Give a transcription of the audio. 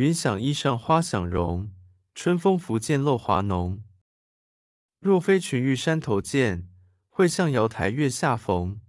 云想衣裳花想容春风拂槛露华浓。若非群玉山头见会向瑶台月下逢